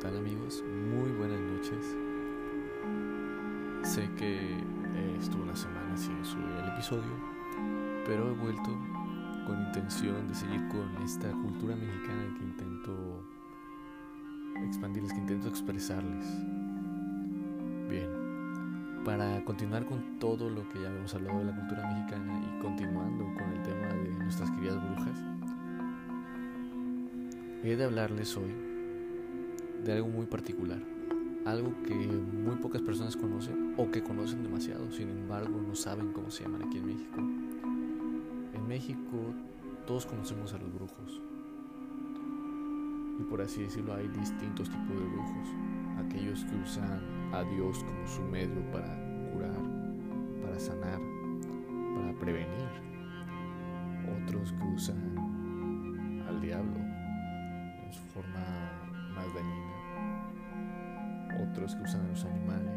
tal amigos? Muy buenas noches. Sé que eh, estuve una semana sin subir el episodio, pero he vuelto con intención de seguir con esta cultura mexicana que intento expandirles, que intento expresarles. Bien, para continuar con todo lo que ya habíamos hablado de la cultura mexicana y continuando con el tema de nuestras queridas brujas, he de hablarles hoy de algo muy particular, algo que muy pocas personas conocen o que conocen demasiado, sin embargo no saben cómo se llaman aquí en México. En México todos conocemos a los brujos. Y por así decirlo hay distintos tipos de brujos, aquellos que usan a Dios como su medio para curar, para sanar, para prevenir, otros que usan al diablo en su forma más dañina otros que usan los animales,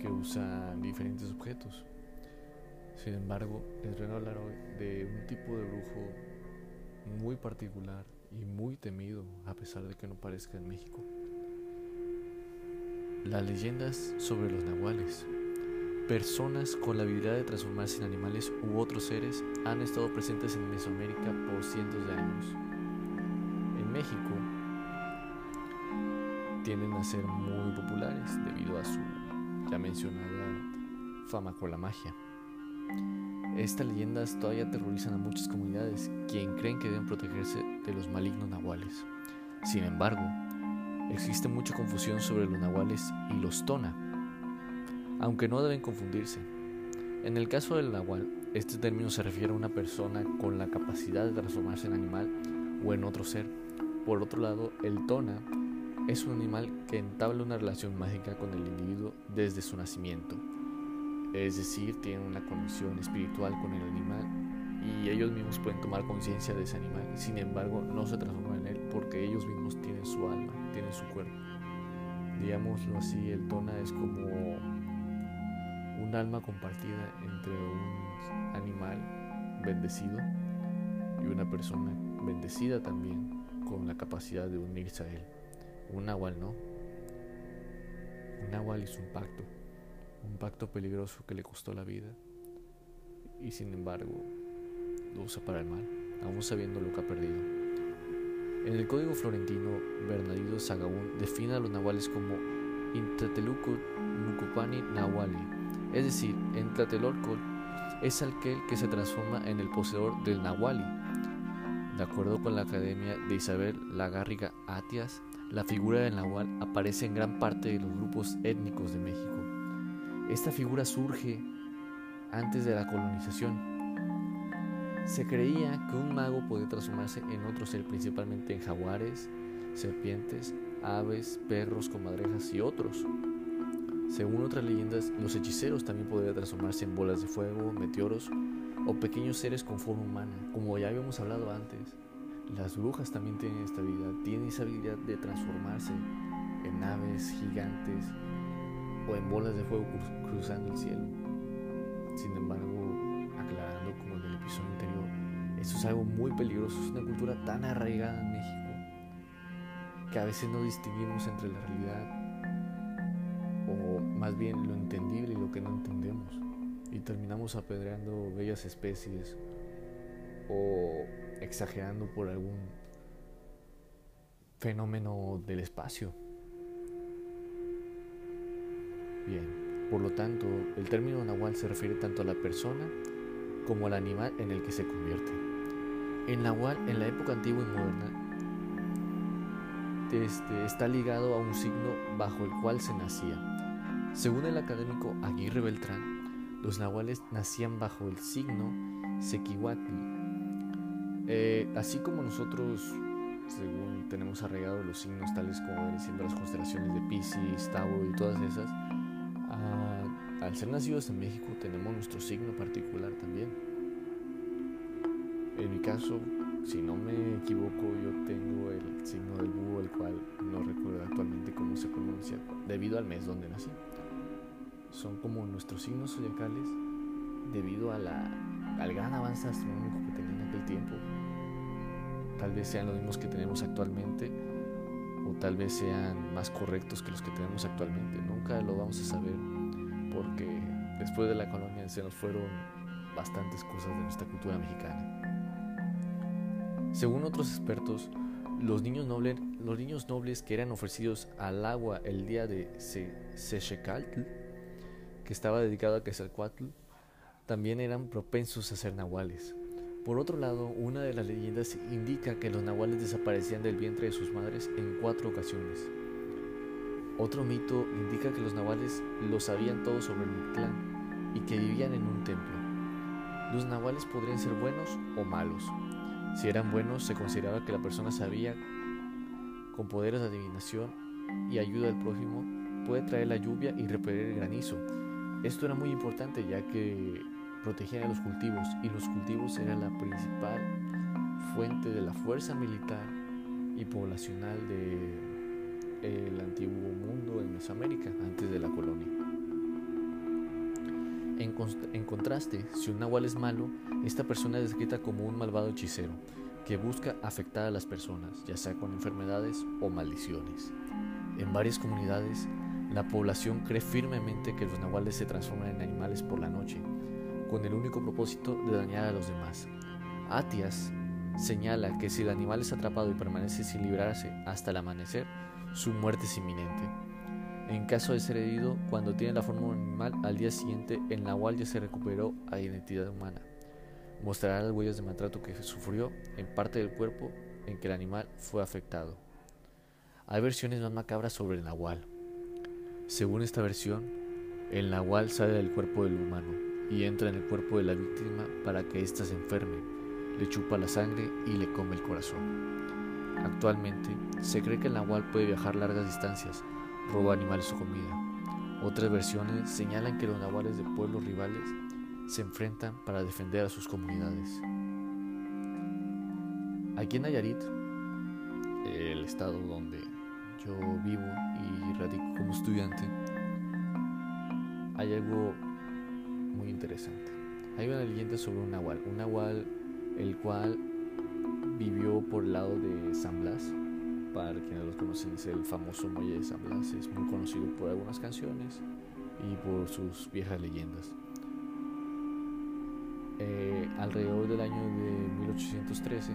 que usan diferentes objetos. Sin embargo, les voy a hablar hoy de un tipo de brujo muy particular y muy temido, a pesar de que no parezca en México. Las leyendas sobre los nahuales. Personas con la habilidad de transformarse en animales u otros seres han estado presentes en Mesoamérica por cientos de años. Tienden a ser muy populares debido a su ya mencionada fama con la magia. Estas leyendas todavía aterrorizan a muchas comunidades, quien creen que deben protegerse de los malignos nahuales. Sin embargo, existe mucha confusión sobre los nahuales y los tona, aunque no deben confundirse. En el caso del nahual, este término se refiere a una persona con la capacidad de transformarse en animal o en otro ser. Por otro lado, el tona es un animal que entabla una relación mágica con el individuo desde su nacimiento. Es decir, tienen una conexión espiritual con el animal y ellos mismos pueden tomar conciencia de ese animal. Sin embargo, no se transforman en él porque ellos mismos tienen su alma, tienen su cuerpo. Digámoslo así, el tona es como un alma compartida entre un animal bendecido y una persona bendecida también con la capacidad de unirse a él. Un nahual no. Un nahual hizo un pacto, un pacto peligroso que le costó la vida y sin embargo lo usa para el mal, aún sabiendo lo que ha perdido. En el código florentino, Bernardino Sagabún define a los nahuales como Intlateluco Nucupani Nahuali, es decir, en es aquel que se transforma en el poseedor del Nahuali. De acuerdo con la Academia de Isabel Lagárriga Atias, la figura del nahual aparece en gran parte de los grupos étnicos de México. Esta figura surge antes de la colonización. Se creía que un mago podía transformarse en otro ser, principalmente en jaguares, serpientes, aves, perros, comadrejas y otros. Según otras leyendas, los hechiceros también podían transformarse en bolas de fuego, meteoros o pequeños seres con forma humana, como ya habíamos hablado antes. Las brujas también tienen esta habilidad, tienen esa habilidad de transformarse en aves gigantes o en bolas de fuego cruzando el cielo. Sin embargo, aclarando como en el episodio anterior, esto es algo muy peligroso, es una cultura tan arraigada en México que a veces no distinguimos entre la realidad o más bien lo entendible y lo que no entendemos y terminamos apedreando bellas especies o exagerando por algún fenómeno del espacio. Bien, por lo tanto, el término nahual se refiere tanto a la persona como al animal en el que se convierte. El nahual en la época antigua y moderna este, está ligado a un signo bajo el cual se nacía. Según el académico Aguirre Beltrán, los nahuales nacían bajo el signo Sequihuatl, eh, así como nosotros, según tenemos arraigados los signos tales como diciendo las constelaciones de Pisces, Tauro y todas esas, ah, al ser nacidos en México tenemos nuestro signo particular también. En mi caso, si no me equivoco, yo tengo el signo del búho, el cual no recuerdo actualmente cómo se pronuncia, debido al mes donde nací. Son como nuestros signos zodiacales debido a la, al gran avance astronómico que tenía en aquel tiempo tal vez sean los mismos que tenemos actualmente o tal vez sean más correctos que los que tenemos actualmente. Nunca lo vamos a saber porque después de la colonia se nos fueron bastantes cosas de nuestra cultura mexicana. Según otros expertos, los niños, nobles, los niños nobles que eran ofrecidos al agua el día de Sechecaltl, que estaba dedicado a Quetzalcoatl, también eran propensos a ser nahuales. Por otro lado, una de las leyendas indica que los nahuales desaparecían del vientre de sus madres en cuatro ocasiones. Otro mito indica que los nahuales lo sabían todo sobre el clan y que vivían en un templo. Los nahuales podrían ser buenos o malos. Si eran buenos, se consideraba que la persona sabía con poderes de adivinación y ayuda al prójimo puede traer la lluvia y repeler el granizo. Esto era muy importante ya que protegían a los cultivos y los cultivos eran la principal fuente de la fuerza militar y poblacional del antiguo mundo en Mesoamérica antes de la colonia. En, en, contraste, si un nahual es malo, esta persona es descrita como un malvado hechicero que busca afectar a las personas, ya sea con enfermedades o maldiciones. En varias comunidades, la población cree firmemente que los nahuales se transforman en animales por la noche con el único propósito de dañar a los demás. Atias señala que si el animal es atrapado y permanece sin librarse hasta el amanecer, su muerte es inminente. En caso de ser herido, cuando tiene la forma de animal, al día siguiente el nahual ya se recuperó a identidad humana. Mostrará las huellas de maltrato que sufrió en parte del cuerpo en que el animal fue afectado. Hay versiones más macabras sobre el nahual. Según esta versión, el nahual sale del cuerpo del humano, y entra en el cuerpo de la víctima para que ésta se enferme, le chupa la sangre y le come el corazón. Actualmente se cree que el nahual puede viajar largas distancias, roba animales o comida. Otras versiones señalan que los nahuales de pueblos rivales se enfrentan para defender a sus comunidades. Aquí en Nayarit, el estado donde yo vivo y radico como estudiante, hay algo Hay una leyenda sobre un nahual, un nahual el cual vivió por el lado de San Blas. Para quienes lo conocen, es el famoso muelle de San Blas. Es muy conocido por algunas canciones y por sus viejas leyendas. Eh, alrededor del año de 1813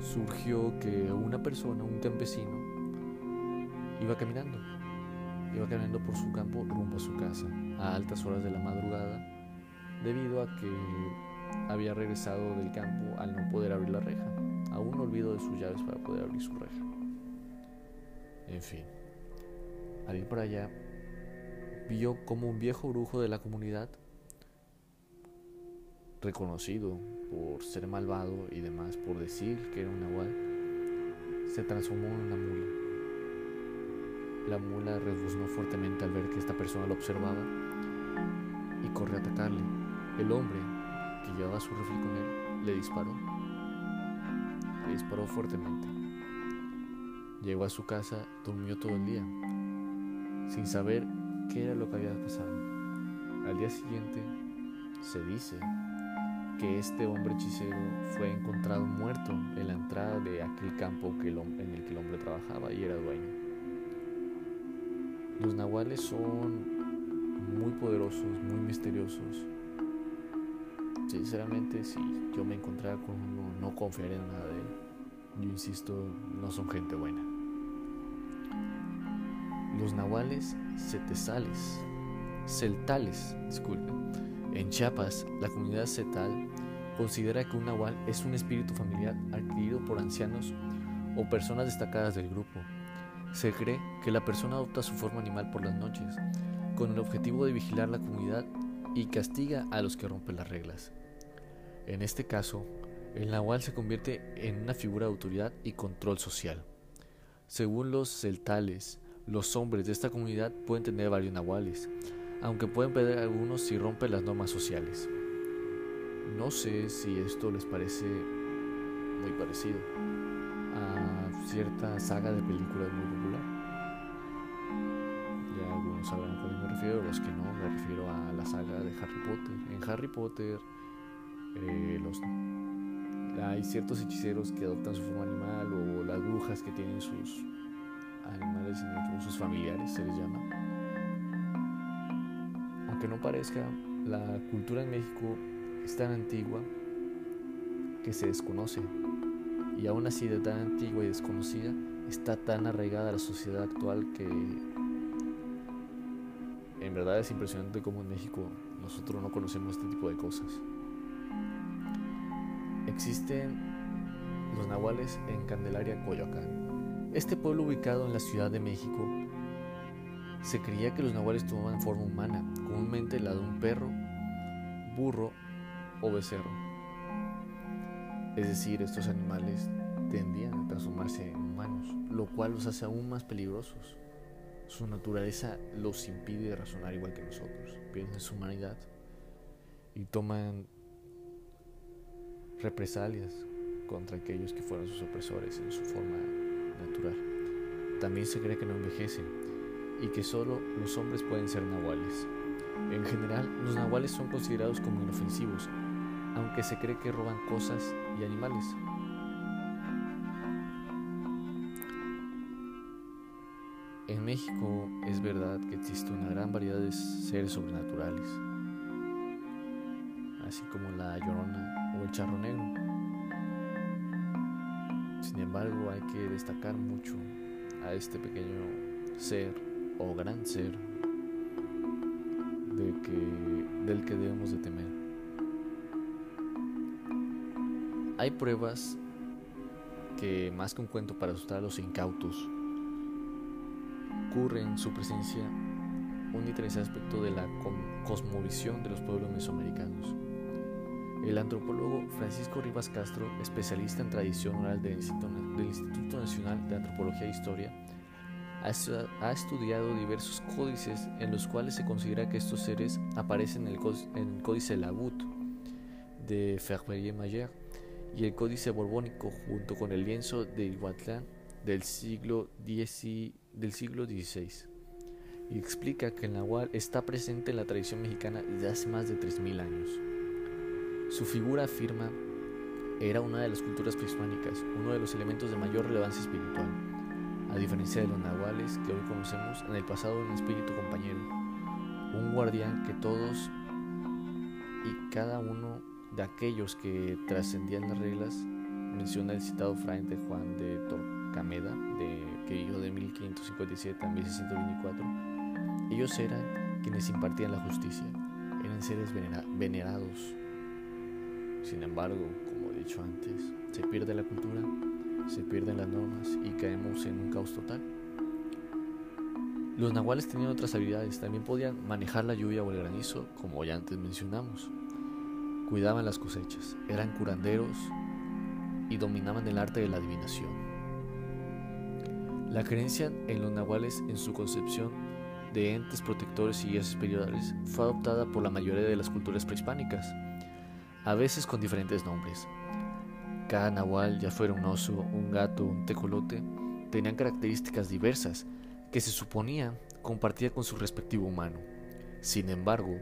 surgió que una persona, un campesino, iba caminando Iba caminando por su campo rumbo a su casa a altas horas de la madrugada debido a que había regresado del campo al no poder abrir la reja. Aún olvido de sus llaves para poder abrir su reja. En fin, al ir por allá, vio como un viejo brujo de la comunidad, reconocido por ser malvado y demás, por decir que era un nahual, se transformó en una mula la mula rebuznó fuertemente al ver que esta persona lo observaba y corrió a atacarle. El hombre, que llevaba su rifle con él, le disparó. Le disparó fuertemente. Llegó a su casa, durmió todo el día, sin saber qué era lo que había pasado. Al día siguiente, se dice que este hombre hechicero fue encontrado muerto en la entrada de aquel campo que en el que el hombre trabajaba y era dueño. Los nahuales son muy poderosos, muy misteriosos. Sinceramente, si yo me encontrara con uno, no confiaría en nada de él. Yo insisto, no son gente buena. Los nahuales setesales, celtales, disculpen. En Chiapas, la comunidad cetal considera que un nahual es un espíritu familiar adquirido por ancianos o personas destacadas del grupo se cree que la persona adopta su forma animal por las noches, con el objetivo de vigilar la comunidad y castiga a los que rompen las reglas. En este caso, el nahual se convierte en una figura de autoridad y control social. Según los celtales, los hombres de esta comunidad pueden tener varios nahuales, aunque pueden perder algunos si rompen las normas sociales. No sé si esto les parece muy parecido a cierta saga de películas muy sabrán a refiero, los que no, me refiero a la saga de Harry Potter. En Harry Potter, eh, los, hay ciertos hechiceros que adoptan su forma animal o las brujas que tienen sus animales en sus familiares, se les llama. Aunque no parezca, la cultura en México es tan antigua que se desconoce. Y aún así de tan antigua y desconocida, está tan arraigada a la sociedad actual que verdad es impresionante cómo en México nosotros no conocemos este tipo de cosas. Existen los nahuales en Candelaria, Coyoacán. Este pueblo ubicado en la Ciudad de México se creía que los nahuales tomaban forma humana, comúnmente la de un perro, burro o becerro. Es decir, estos animales tendían a transformarse en humanos, lo cual los hace aún más peligrosos. Su naturaleza los impide razonar igual que nosotros, pierden su humanidad y toman represalias contra aquellos que fueron sus opresores en su forma natural. También se cree que no envejecen y que solo los hombres pueden ser nahuales. En general, los nahuales son considerados como inofensivos, aunque se cree que roban cosas y animales. En México es verdad que existe una gran variedad de seres sobrenaturales, así como la llorona o el charro negro. Sin embargo, hay que destacar mucho a este pequeño ser o gran ser del que debemos de temer. Hay pruebas que más que un cuento para asustar a los incautos, ocurre en su presencia un interesante aspecto de la cosmovisión de los pueblos mesoamericanos. El antropólogo Francisco Rivas Castro, especialista en tradición oral del Instituto Nacional de Antropología e Historia, ha estudiado diversos códices en los cuales se considera que estos seres aparecen en el, Códice Labut de Ferrier-Mayer y el Códice Borbónico junto con el lienzo de Iguatlán del siglo, del siglo XVI y explica que el nahual está presente en la tradición mexicana desde hace más de 3.000 años. Su figura afirma era una de las culturas prehispánicas, uno de los elementos de mayor relevancia espiritual a diferencia de los nahuales que hoy conocemos, en el pasado un espíritu compañero, un guardián que todos y cada uno de aquellos que trascendían las reglas, menciona el citado frente Juan de Torcameda, de, que vivió de 1557 a 1624, ellos eran quienes impartían la justicia, eran seres venerados. Sin embargo, como he dicho antes, se pierde la cultura se pierden las normas y caemos en un caos total. Los nahuales tenían otras habilidades, también podían manejar la lluvia o el granizo, como ya antes mencionamos. Cuidaban las cosechas, eran curanderos y dominaban el arte de la adivinación. La creencia en los nahuales en su concepción de entes protectores y guías espirituales fue adoptada por la mayoría de las culturas prehispánicas, a veces con diferentes nombres. Cada nahual, ya fuera un oso, un gato, un tecolote, tenían características diversas que se suponía compartía con su respectivo humano. Sin embargo,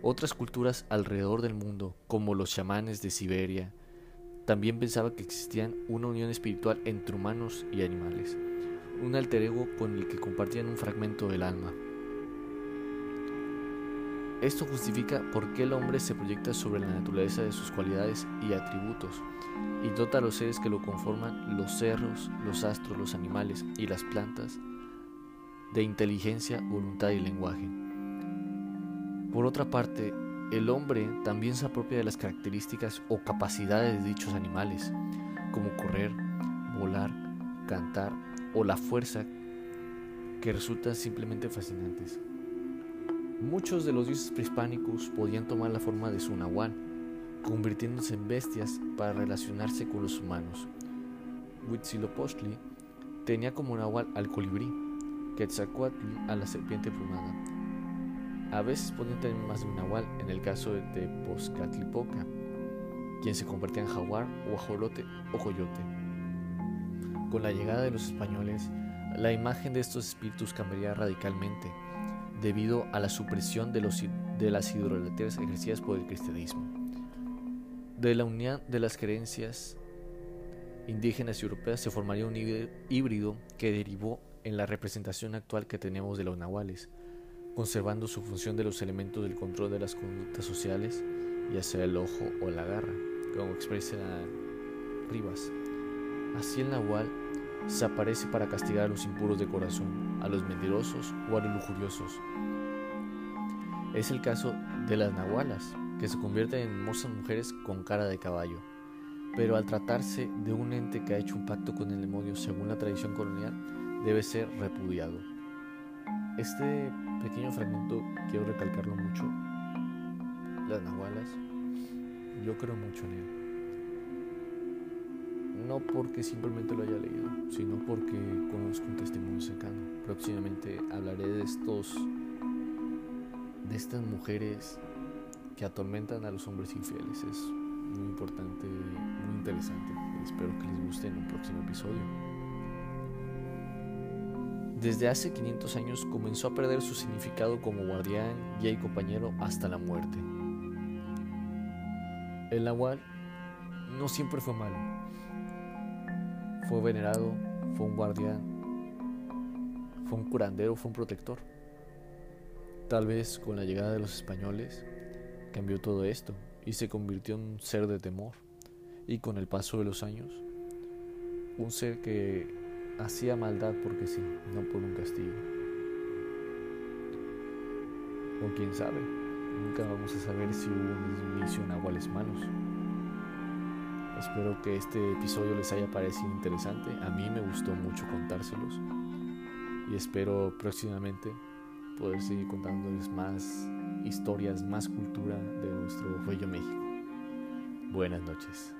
otras culturas alrededor del mundo, como los chamanes de Siberia, también pensaban que existía una unión espiritual entre humanos y animales, un alter ego con el que compartían un fragmento del alma. Esto justifica por qué el hombre se proyecta sobre la naturaleza de sus cualidades y atributos y dota a los seres que lo conforman, los cerros, los astros, los animales y las plantas, de inteligencia, voluntad y lenguaje. Por otra parte, el hombre también se apropia de las características o capacidades de dichos animales, como correr, volar, cantar o la fuerza, que resultan simplemente fascinantes. Muchos de los dioses prehispánicos podían tomar la forma de su nahual, convirtiéndose en bestias para relacionarse con los humanos. Huitzilopochtli tenía como nahual al colibrí, Quetzalcoatl a la serpiente plumada. A veces podían tener más de un nahual en el caso de Tepozcatlipoca, quien se convertía en jaguar o ajolote o coyote. Con la llegada de los españoles, la imagen de estos espíritus cambiaría radicalmente debido a la supresión de, las hidrolatrías ejercidas por el cristianismo. De la unión de las creencias indígenas y europeas se formaría un híbrido que derivó en la representación actual que tenemos de los nahuales, conservando su función de los elementos del control de las conductas sociales, ya sea el ojo o la garra, como expresa Rivas. Así el nahual se aparece para castigar a los impuros de corazón, a los mentirosos o a los lujuriosos. Es el caso de las nahualas, que se convierten en hermosas mujeres con cara de caballo. Pero al tratarse de un ente que ha hecho un pacto con el demonio según la tradición colonial, debe ser repudiado. Este pequeño fragmento quiero recalcarlo mucho. Las nahualas, yo creo mucho en él no porque simplemente lo haya leído, sino porque conozco un testimonio cercano. Próximamente hablaré de estos de estas mujeres que atormentan a los hombres infieles. Es muy importante, muy interesante. Espero que les guste en un próximo episodio. Desde hace 500 años comenzó a perder su significado como guardián, guía y compañero hasta la muerte. El nahual no siempre fue malo fue venerado, fue un guardián, fue un curandero, fue un protector. Tal vez con la llegada de los españoles cambió todo esto y se convirtió en un ser de temor. Y con el paso de los años, un ser que hacía maldad porque sí, no por un castigo. O quién sabe, nunca vamos a saber si hubo un inicio en aguales malos. Espero que este episodio les haya parecido interesante. A mí me gustó mucho contárselos. Y espero próximamente poder seguir contándoles más historias, más cultura de nuestro bello México. Buenas noches.